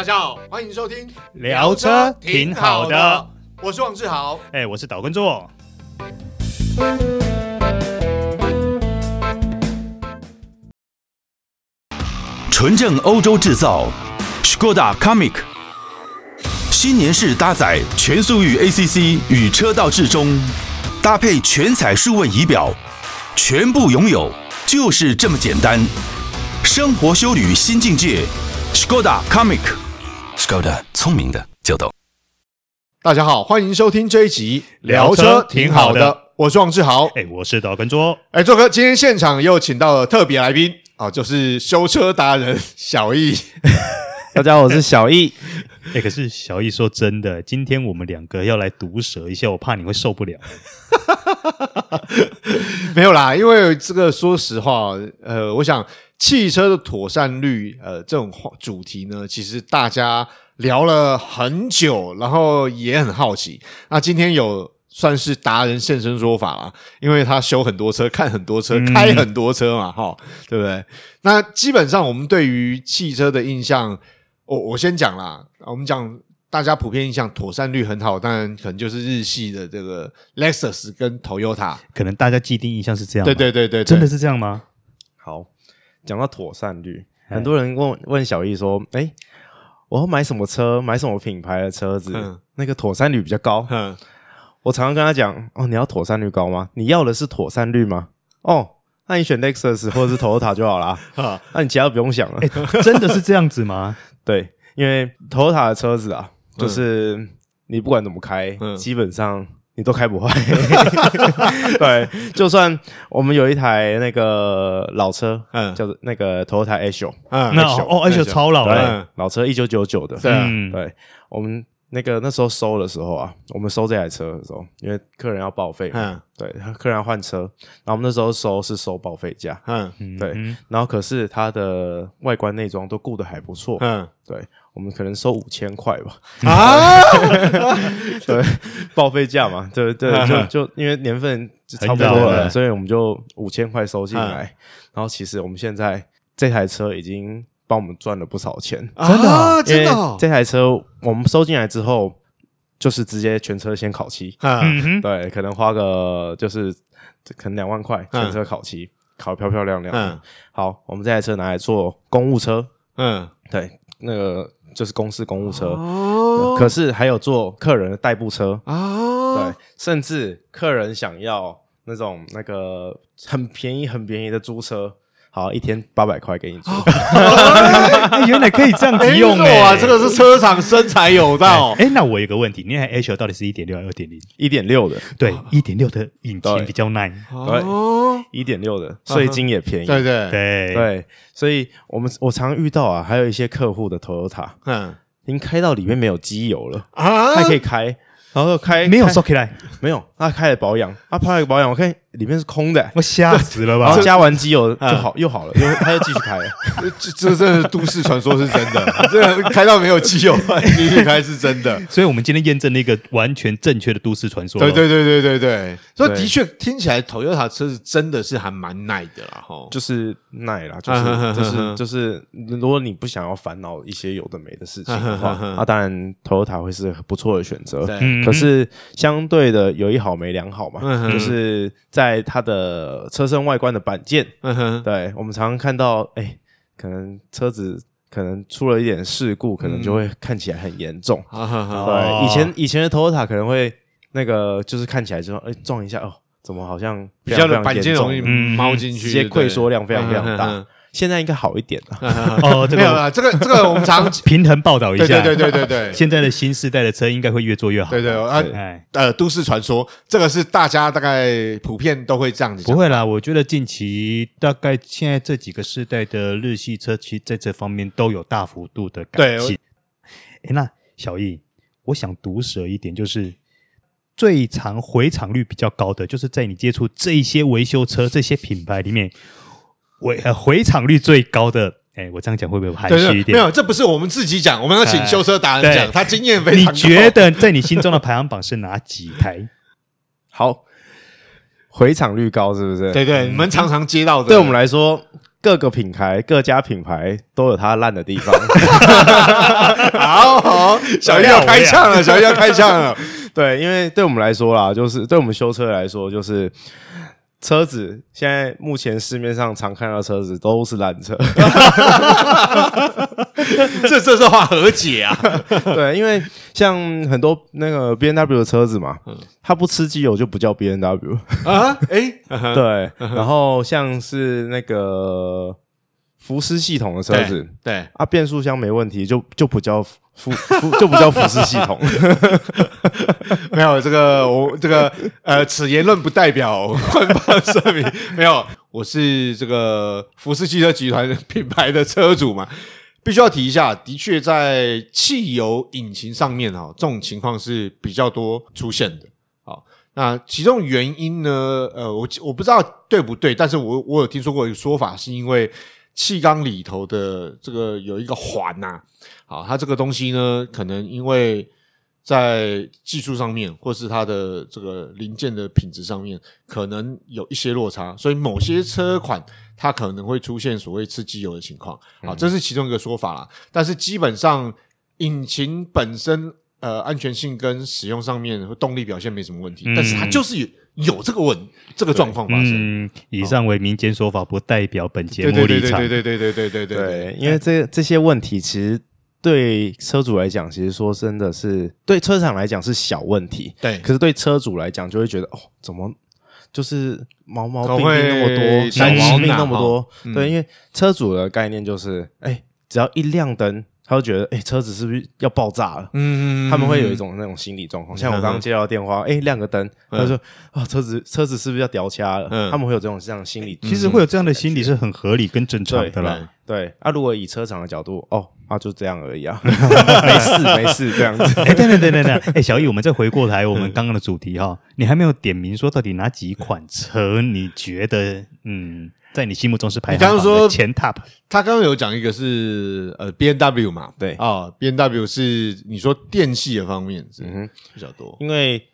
大家好，欢迎收听聊车挺好的，我是王志豪，哎，我是岛根座。纯正欧洲制造，Škoda Comic 新年式搭载全速域 ACC 与车道智中，搭配全彩数位仪表，全部拥有就是这么简单。生活修旅新境界，Škoda Kamiq，Škoda 聪明的就懂。大家好，欢迎收听这一集聊车挺好的，我是王志豪，哎，我是导根座，哎，座哥，今天现场又请到了特别来宾。哦，就是修车达人 小易，大家好，我是小易。哎、欸，可是小易说真的，今天我们两个要来毒舌一下，我怕你会受不了。没有啦，因为这个说实话，呃，我想汽车的妥善率，呃，这种主题呢，其实大家聊了很久，然后也很好奇。那今天有。算是达人现身说法啦，因为他修很多车，看很多车，开很多车嘛，哈、嗯，对不对？那基本上我们对于汽车的印象，我我先讲啦，我们讲大家普遍印象妥善率很好，当然可能就是日系的这个 Lexus 跟 Toyota，可能大家既定印象是这样，对对对对，对，真的是这样吗？好，讲到妥善率，很多人问问小易说，哎，我要买什么车，买什么品牌的车子，嗯、那个妥善率比较高，嗯。我常常跟他讲哦，你要妥善率高吗？你要的是妥善率吗？哦，那你选 Lexus 或者是 Toyota 就好了啊。那你其他不用想了。欸，真的是这样子吗？对，因为 Toyota 的车子啊，就是你不管怎么开，嗯、基本上你都开不坏。对，就算我们有一台那个老车，嗯，叫做那个 Toyota Aisho，嗯，那哦，Aisho 超老了，老车一九九九的，对，对，我们。那个那时候收的时候啊，我们收这台车的时候，因为客人要报废，嗯，对，客人要换车，然后我们那时候收是收报废价，嗯，对，然后可是它的外观内装都顾得还不错，嗯，对，我们可能收五千块吧，啊，对，报废价嘛，对对，就 就因为年份就差不多了，所以我们就五千块收进来，然后其实我们现在这台车已经。帮我们赚了不少钱，真的，真的。这台车我们收进来之后，就是直接全车先烤漆，嗯，对，可能花个就是可能两万块全车烤漆，烤得漂漂亮亮。嗯，好，我们这台车拿来做公务车，嗯，对，那个就是公司公务车，哦，可是还有做客人的代步车，哦，对，甚至客人想要那种那个很便宜很便宜的租车。好，一天八百块给你做，原来可以这样子用哎！哇，这个是车厂生财有道。哎，那我有个问题，你那台 Aisho 到底是一点六还是二点零？一点六的，对，一点六的引擎比较耐，对，一点六的税金也便宜，对对。对。对，所以我们我常遇到啊，还有一些客户的 Toyota，嗯，已经开到里面没有机油了啊，还可以开。然后开没有收起来，没有，他开了保养，他拍了保养，我看里面是空的，我吓死了吧？然后加完机油就好，又好了，又他又继续开。了，这这这都市传说是真的，这开到没有机油继续开是真的，所以我们今天验证了一个完全正确的都市传说。对对对对对对，所以的确听起来 Toyota 车子真的是还蛮耐的啦，哈，就是耐啦，就是就是就是，如果你不想要烦恼一些有的没的事情的话，那当然 Toyota 会是不错的选择。对。可是相对的有一好没两好嘛，就是在它的车身外观的板件，嗯、哼。对，我们常常看到，哎、欸，可能车子可能出了一点事故，可能就会看起来很严重。嗯、对，以前以前的 Toyota 可能会那个就是看起来之后，哎、欸，撞一下哦，怎么好像比较的板件容易猫进去，直接溃缩量非常非常大。嗯哼哼现在应该好一点了 哦，没有了，这个这个我们常 平衡报道一下，对对对对对，现在的新世代的车应该会越做越好，对对，哎呃，都市传说，这个是大家大概普遍都会这样子。不会啦，我觉得近期大概现在这几个世代的日系车，其实在这方面都有大幅度的改进。哎，那小易，我想毒舌一点，就是最常回厂率比较高的，就是在你接触这些维修车这些品牌里面。回回厂率最高的，哎，我这样讲会不会含蓄一点？没有，这不是我们自己讲，我们要请修车达人讲，他经验非常高。你觉得在你心中的排行榜是哪几台？好，回厂率高是不是？对对，你们常常接到的。对我们来说，各个品牌、各家品牌都有它烂的地方。好好，小易要开枪了，小易要开枪了。对，因为对我们来说啦，就是对我们修车来说，就是。车子现在目前市面上常看到的车子都是烂车，这 这这话何解啊？对，因为像很多那个 B N W 的车子嘛，它不吃机油就不叫 B N W 啊。哎，对，然后像是那个福斯系统的车子，对啊，变速箱没问题就就不叫。服服就不叫服饰系统，没有这个我这个呃，此言论不代表官方声明。没有，我是这个福斯汽车集团品牌的车主嘛，必须要提一下，的确在汽油引擎上面哈，这种情况是比较多出现的。好，那其中原因呢？呃，我我不知道对不对，但是我我有听说过一个说法，是因为。气缸里头的这个有一个环呐、啊，好，它这个东西呢，可能因为在技术上面，或是它的这个零件的品质上面，可能有一些落差，所以某些车款它可能会出现所谓吃机油的情况，好，这是其中一个说法啦。但是基本上引擎本身呃安全性跟使用上面动力表现没什么问题，但是它就是有。这个问这个状况发生。嗯，以上为民间说法，不代表本节目立场。对对对对对对对对对，因为这这些问题，其实对车主来讲，其实说真的是对车厂来讲是小问题。对，可是对车主来讲，就会觉得哦，怎么就是毛毛病病那么多，小毛病那么多？对，因为车主的概念就是，哎，只要一亮灯。他会觉得，哎、欸，车子是不是要爆炸了？嗯，他们会有一种那种心理状况。像我刚刚接到电话，哎、欸，亮个灯，他说，啊，车子车子是不是要掉卡了？嗯，他们会有这种这样的心理。其实会有这样的心理是很合理跟正常的啦。对，啊，如果以车厂的角度，哦，啊，就这样而已啊，没事没事这样子。哎，等等等等等，哎，小易，我们再回过来，我们刚刚的主题哈，你还没有点名说到底哪几款车你觉得，嗯。在你心目中是排行榜的前 top。他刚刚有讲一个是呃 B N W 嘛，对。啊，B N W 是你说电器的方面是比较多，因为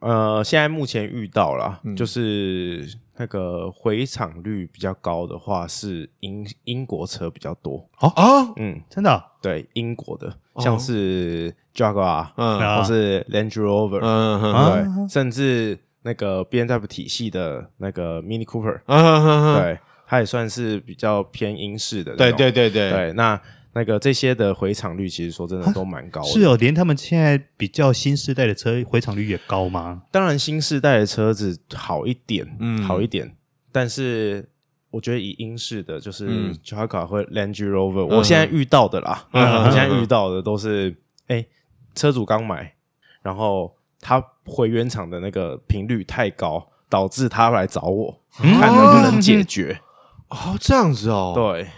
呃现在目前遇到了，嗯、就是那个回场率比较高的话是英英国车比较多。哦？啊，嗯，真的、哦、对英国的像是 Jaguar 嗯，或是 Land Rover 嗯，对，甚至。那个 BMW 体系的那个 Mini Cooper，对，它也算是比较偏英式的。对对对对对，那那个这些的回厂率，其实说真的都蛮高的。是哦，连他们现在比较新世代的车回厂率也高吗？当然，新世代的车子好一点，嗯，好一点。但是我觉得以英式的，就是 Jaguar 或 Land Rover，我现在遇到的啦，我现在遇到的都是，哎，车主刚买，然后。他回原厂的那个频率太高，导致他来找我，嗯、看能不能解决。哦，这样子哦，对，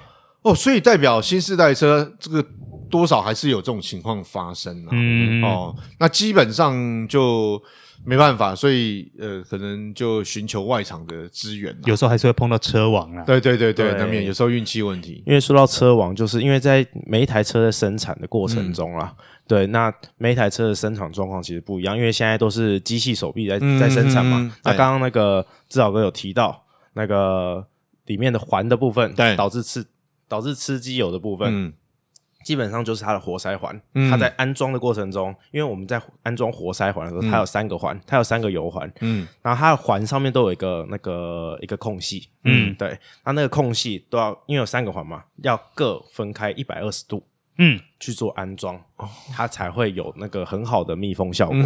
哦，所以代表新世代车这个多少还是有这种情况发生啊。嗯，哦，那基本上就没办法，所以呃，可能就寻求外厂的资源。有时候还是会碰到车王啊。对对对对，难免有时候运气问题。因为说到车王，就是因为在每一台车的生产的过程中啊。嗯对，那每一台车的生产状况其实不一样，因为现在都是机器手臂在在生产嘛。嗯、那刚刚那个志豪哥有提到那个里面的环的部分，对，导致吃导致吃机油的部分，嗯、基本上就是它的活塞环。嗯、它在安装的过程中，因为我们在安装活塞环的时候，它有三个环，它有三个油环，嗯，然后它的环上面都有一个那个一个空隙，嗯，对，它那个空隙都要因为有三个环嘛，要各分开一百二十度。嗯，去做安装，它才会有那个很好的密封效果，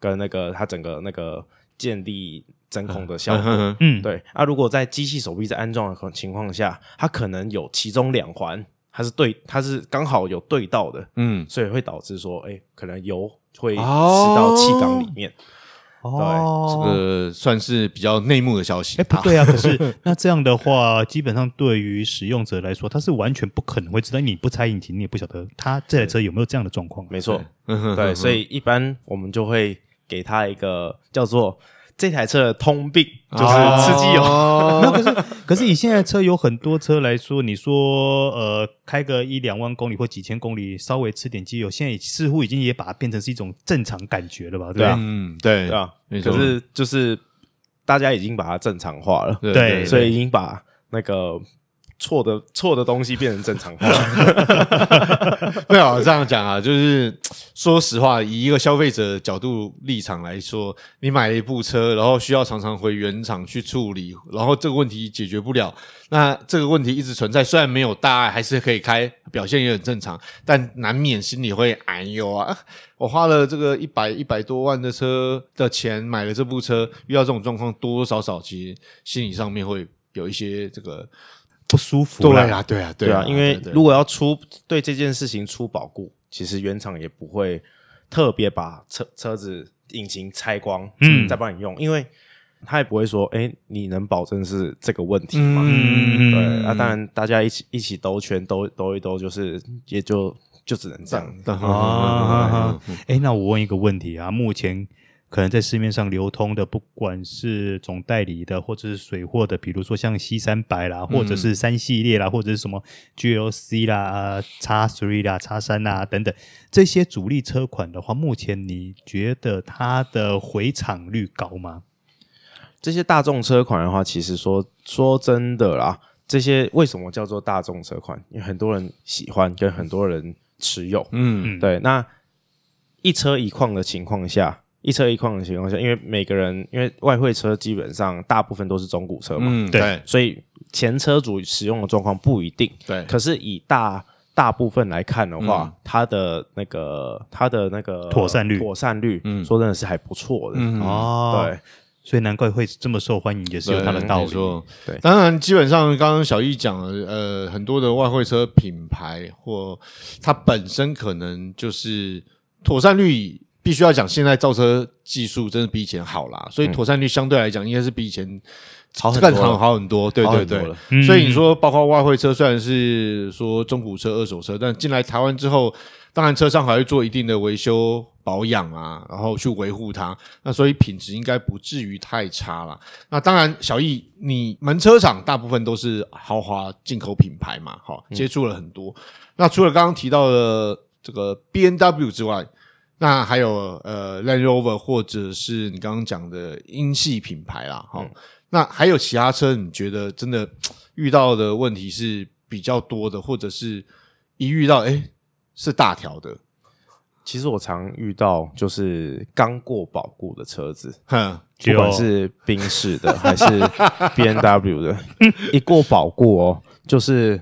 跟那个它整个那个建立真空的效果。嗯，对。啊，如果在机器手臂在安装的情况下，它可能有其中两环，它是对，它是刚好有对到的，嗯，所以会导致说，哎，可能油会吃到气缸里面。哦，这个算是比较内幕的消息。哎，不对啊！可是 那这样的话，基本上对于使用者来说，他是完全不可能会知道。你不拆引擎，你也不晓得他这台车有没有这样的状况。没错，对，所以一般我们就会给他一个叫做。这台车的通病就是吃机油。那可是，可是以现在车有很多车来说，你说呃开个一两万公里或几千公里，稍微吃点机油，现在似乎已经也把它变成是一种正常感觉了吧？对吧？嗯，对，对啊。可是就是大家已经把它正常化了，对，所以已经把那个错的错的东西变成正常化。没有这样讲啊，就是说实话，以一个消费者角度立场来说，你买了一部车，然后需要常常回原厂去处理，然后这个问题解决不了，那这个问题一直存在，虽然没有大碍，还是可以开，表现也很正常，但难免心里会哎呦啊，我花了这个一百一百多万的车的钱买了这部车，遇到这种状况，多多少少其实心理上面会有一些这个。不舒服，对啊，对啊，对啊，因为如果要出对这件事情出保固，其实原厂也不会特别把车车子引擎拆光，嗯，再帮你用，因为他也不会说，哎，你能保证是这个问题吗？嗯，对啊，当然大家一起一起兜圈兜兜一兜，就是也就就只能这样啊。哎，那我问一个问题啊，目前。可能在市面上流通的，不管是总代理的，或者是水货的，比如说像 C 三百啦，或者是三系列啦，或者是什么 GLC 啦、X Three 啦、X 三啦等等这些主力车款的话，目前你觉得它的回场率高吗？这些大众车款的话，其实说说真的啦，这些为什么叫做大众车款？因为很多人喜欢，跟很多人持有。嗯，对。那一车一况的情况下。一车一况的情况下，因为每个人因为外汇车基本上大部分都是中古车嘛，嗯，对，所以前车主使用的状况不一定，对。可是以大大部分来看的话，它的那个它的那个妥善率，妥善率，嗯，说真的是还不错的，哦，对，所以难怪会这么受欢迎，也是有它的道理。对，当然，基本上刚刚小易讲了，呃，很多的外汇车品牌或它本身可能就是妥善率。必须要讲，现在造车技术真的比以前好啦，所以妥善率相对来讲应该是比以前好更好好很多。对对对，所以你说包括外汇车，虽然是说中古车、二手车，但进来台湾之后，当然车商还会做一定的维修保养啊，然后去维护它，那所以品质应该不至于太差啦。那当然，小易，你门车厂大部分都是豪华进口品牌嘛，好，接触了很多。那除了刚刚提到的这个 B N W 之外，那还有呃，Land Rover 或者是你刚刚讲的英系品牌啦，哈、嗯。那还有其他车，你觉得真的遇到的问题是比较多的，或者是一遇到诶是大条的？其实我常遇到就是刚过保固的车子，哼，不管是宾士的还是 B N W 的，一过保固哦，就是。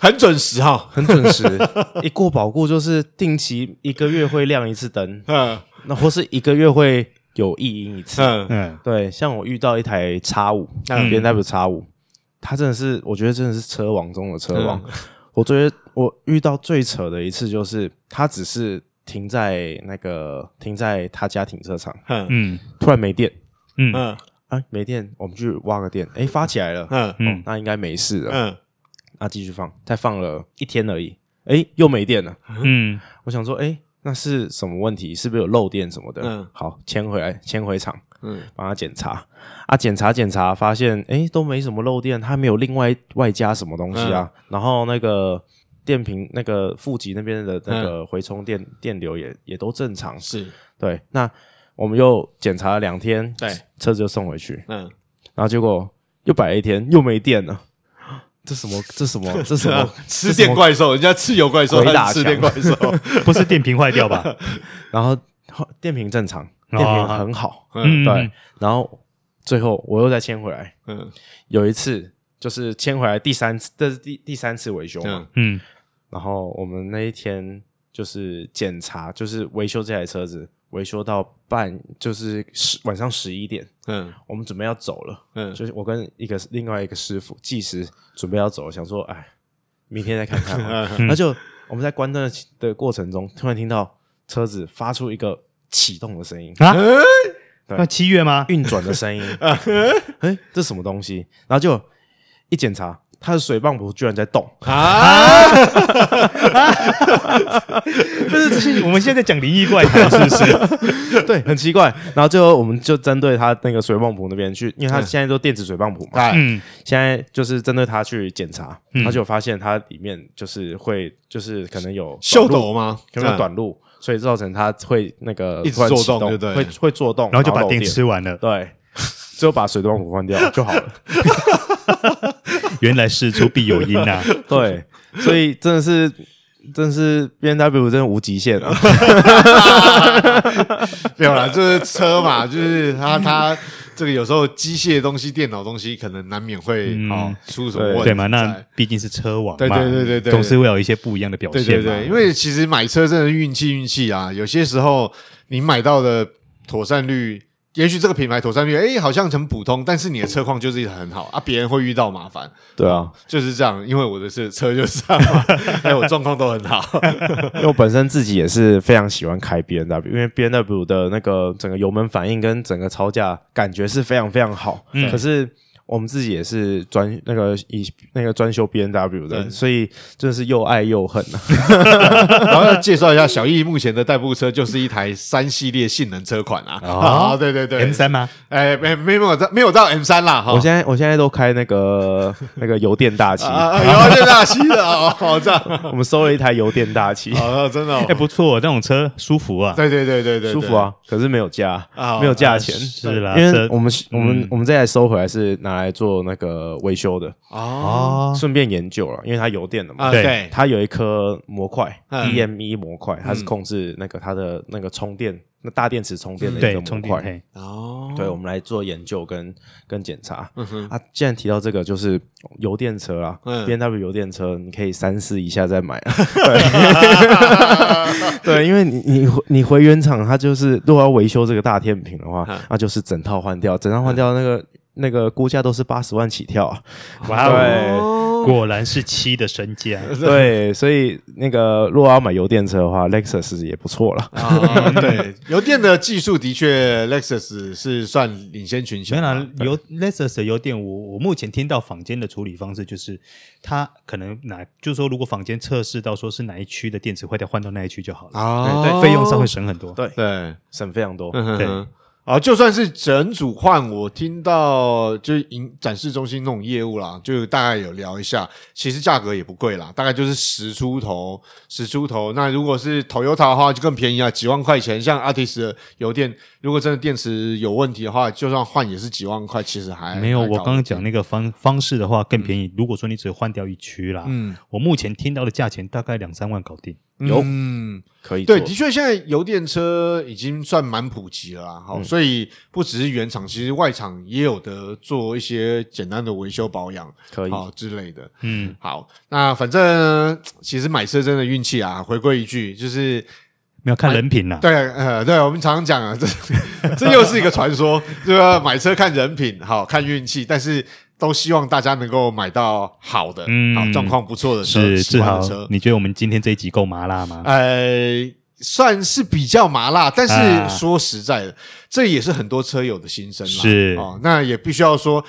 很准时哈，很准时。一过保固就是定期一个月会亮一次灯，嗯，那或是一个月会有异音一次，嗯嗯，对。像我遇到一台叉五，BMW 叉五，它真的是，我觉得真的是车王中的车王。我觉得我遇到最扯的一次就是，它只是停在那个停在他家停车场，嗯，突然没电，嗯嗯，啊没电，我们去挖个电，哎发起来了，嗯嗯，那应该没事了，嗯。啊，继续放，再放了一天而已，诶，又没电了。嗯，我想说，诶，那是什么问题？是不是有漏电什么的？嗯，好，牵回来，牵回厂，嗯，帮他检查。啊，检查检查，发现，诶，都没什么漏电，他没有另外外加什么东西啊。嗯、然后那个电瓶，那个负极那边的那个回充电、嗯、电流也也都正常。是，对。那我们又检查了两天，对，车子就送回去。嗯，然后结果又摆了一天，又没电了。这什么？这什么？这什么？吃电怪兽？人家吃油怪兽，他吃电怪兽，不是电瓶坏掉吧？然后电瓶正常，电瓶很好，嗯，对。然后最后我又再牵回来，嗯，有一次就是牵回来第三次，这是第第三次维修嘛，嗯。然后我们那一天就是检查，就是维修这台车子。维修到半就是十晚上十一点，嗯，我们准备要走了，嗯，就是我跟一个另外一个师傅计时准备要走了，想说，哎，明天再看看，那就我们在关灯的过程中，突然听到车子发出一个启动的声音啊，那七月吗？运转的声音，哎，这什么东西？然后就一检查。它的水泵浦居然在动啊！就是这些，我们现在在讲灵异怪谈，是不是？对，很奇怪。然后最后我们就针对他那个水泵浦那边去，因为他现在都电子水泵浦嘛。嗯。现在就是针对他去检查，他就发现它里面就是会，就是可能有秀逗吗？可能有短路，所以造成它会那个一直做动，对对，会会做动，然后就把电吃完了。对，最后把水泵浦换掉就好了。原来事出必有因啊！对，所以真的是，真的是 B N W 真的无极限啊！没有啦，就是车嘛，就是它它这个有时候机械东西、电脑东西可能难免会啊出什么问题，对嘛？那毕竟是车王嘛，对对对对对，总是会有一些不一样的表现。对对对，因为其实买车真的运气运气啊，有些时候你买到的妥善率。也许这个品牌妥善率，哎，好像很普通，但是你的车况就是很好啊，别人会遇到麻烦。对啊，就是这样，因为我的是车就是这样嘛，哎，我状况都很好。因为我本身自己也是非常喜欢开 B N W，因为 B N W 的那个整个油门反应跟整个操驾感觉是非常非常好。嗯，可是。我们自己也是专那个以那个专修 B N W 的，所以真的是又爱又恨呐。然后要介绍一下小易目前的代步车，就是一台三系列性能车款啊。啊，对对对，M 三吗？哎，没没有到没有到 M 三啦。我现在我现在都开那个 那个油电大旗，油电大旗的哦，好这样。我们收了一台油电大旗，哦，真的，哎，不错，这种车舒服啊。对对对对对，舒服啊。可是没有价，没有价钱，是啦。因为我们我们我们这台收回来是拿来做那个。呃，维修的。哦，顺便研究了，因为它油电的嘛，对，它有一颗模块，DME 模块，它是控制那个它的那个充电，那大电池充电的一个模块。哦，对，我们来做研究跟跟检查。啊，既然提到这个，就是油电车啦，B N W 油电车，你可以三思一下再买。对，因为你你你回原厂，它就是如果要维修这个大天平的话，那就是整套换掉，整套换掉那个。那个估价都是八十万起跳啊！哇哦，果然是七的身价。对，所以那个如果要买油电车的话，Lexus 也不错了。啊，对，油电的技术的确，Lexus 是算领先群雄。当然，油 Lexus 的油电，我我目前听到坊间的处理方式就是，它可能哪，就是说，如果坊间测试到说是哪一区的电池坏掉，换到那一区就好了。啊，对，费用上会省很多。对对，省非常多。对。啊，就算是整组换，我听到就是营展示中心那种业务啦，就大概有聊一下，其实价格也不贵啦，大概就是十出头，十出头。那如果是 Toyota 的话，就更便宜啊，几万块钱。像 Altis 的油电，如果真的电池有问题的话，就算换也是几万块，其实还没有。我刚刚讲那个方方式的话更便宜。嗯、如果说你只换掉一区啦，嗯，我目前听到的价钱大概两三万搞定。有，嗯，可以。对，的确，现在油电车已经算蛮普及了啦。好，所以不只是原厂，其实外厂也有的做一些简单的维修保养，可以好之类的。嗯，好，那反正其实买车真的运气啊。回归一句，就是没有看人品呐。对，呃，对，我们常常讲啊，这 这又是一个传说，对吧？买车看人品，好看运气，但是。都希望大家能够买到好的，嗯，好状况不错的车，是喜欢的车。你觉得我们今天这一集够麻辣吗？呃，算是比较麻辣，但是说实在的，啊、这也是很多车友的心声啦。是哦，那也必须要说，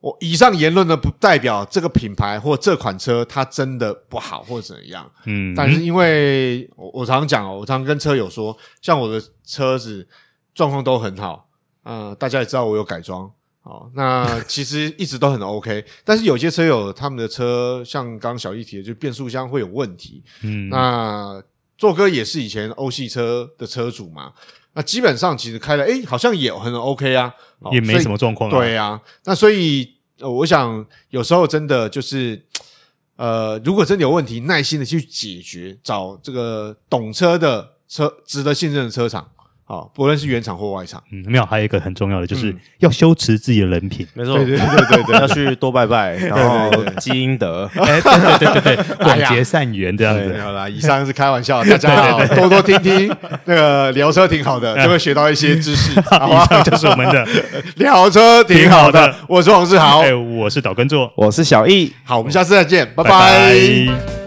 我以上言论呢，不代表这个品牌或这款车它真的不好或怎样。嗯，但是因为我我常常讲哦，我常常跟车友说，像我的车子状况都很好，呃，大家也知道我有改装。哦，那 其实一直都很 OK，但是有些车友他们的车像刚刚小易提的，就变速箱会有问题。嗯，那做哥也是以前欧系车的车主嘛，那基本上其实开了，诶，好像也很 OK 啊，也没什么状况啊。对啊，那所以，呃，我想有时候真的就是，呃，如果真的有问题，耐心的去解决，找这个懂车的车，值得信任的车厂。好，不论是原厂或外厂，嗯，没有，还有一个很重要的，就是要修持自己的人品，没错，对对对对，要去多拜拜，然后积阴德，哎，对对对对，广结善缘这样子。好啦，以上是开玩笑，大家好，多多听听那个聊车挺好的，就会学到一些知识。以上就是我们的聊车挺好的，我是王志豪，哎，我是岛根座，我是小易，好，我们下次再见，拜。拜。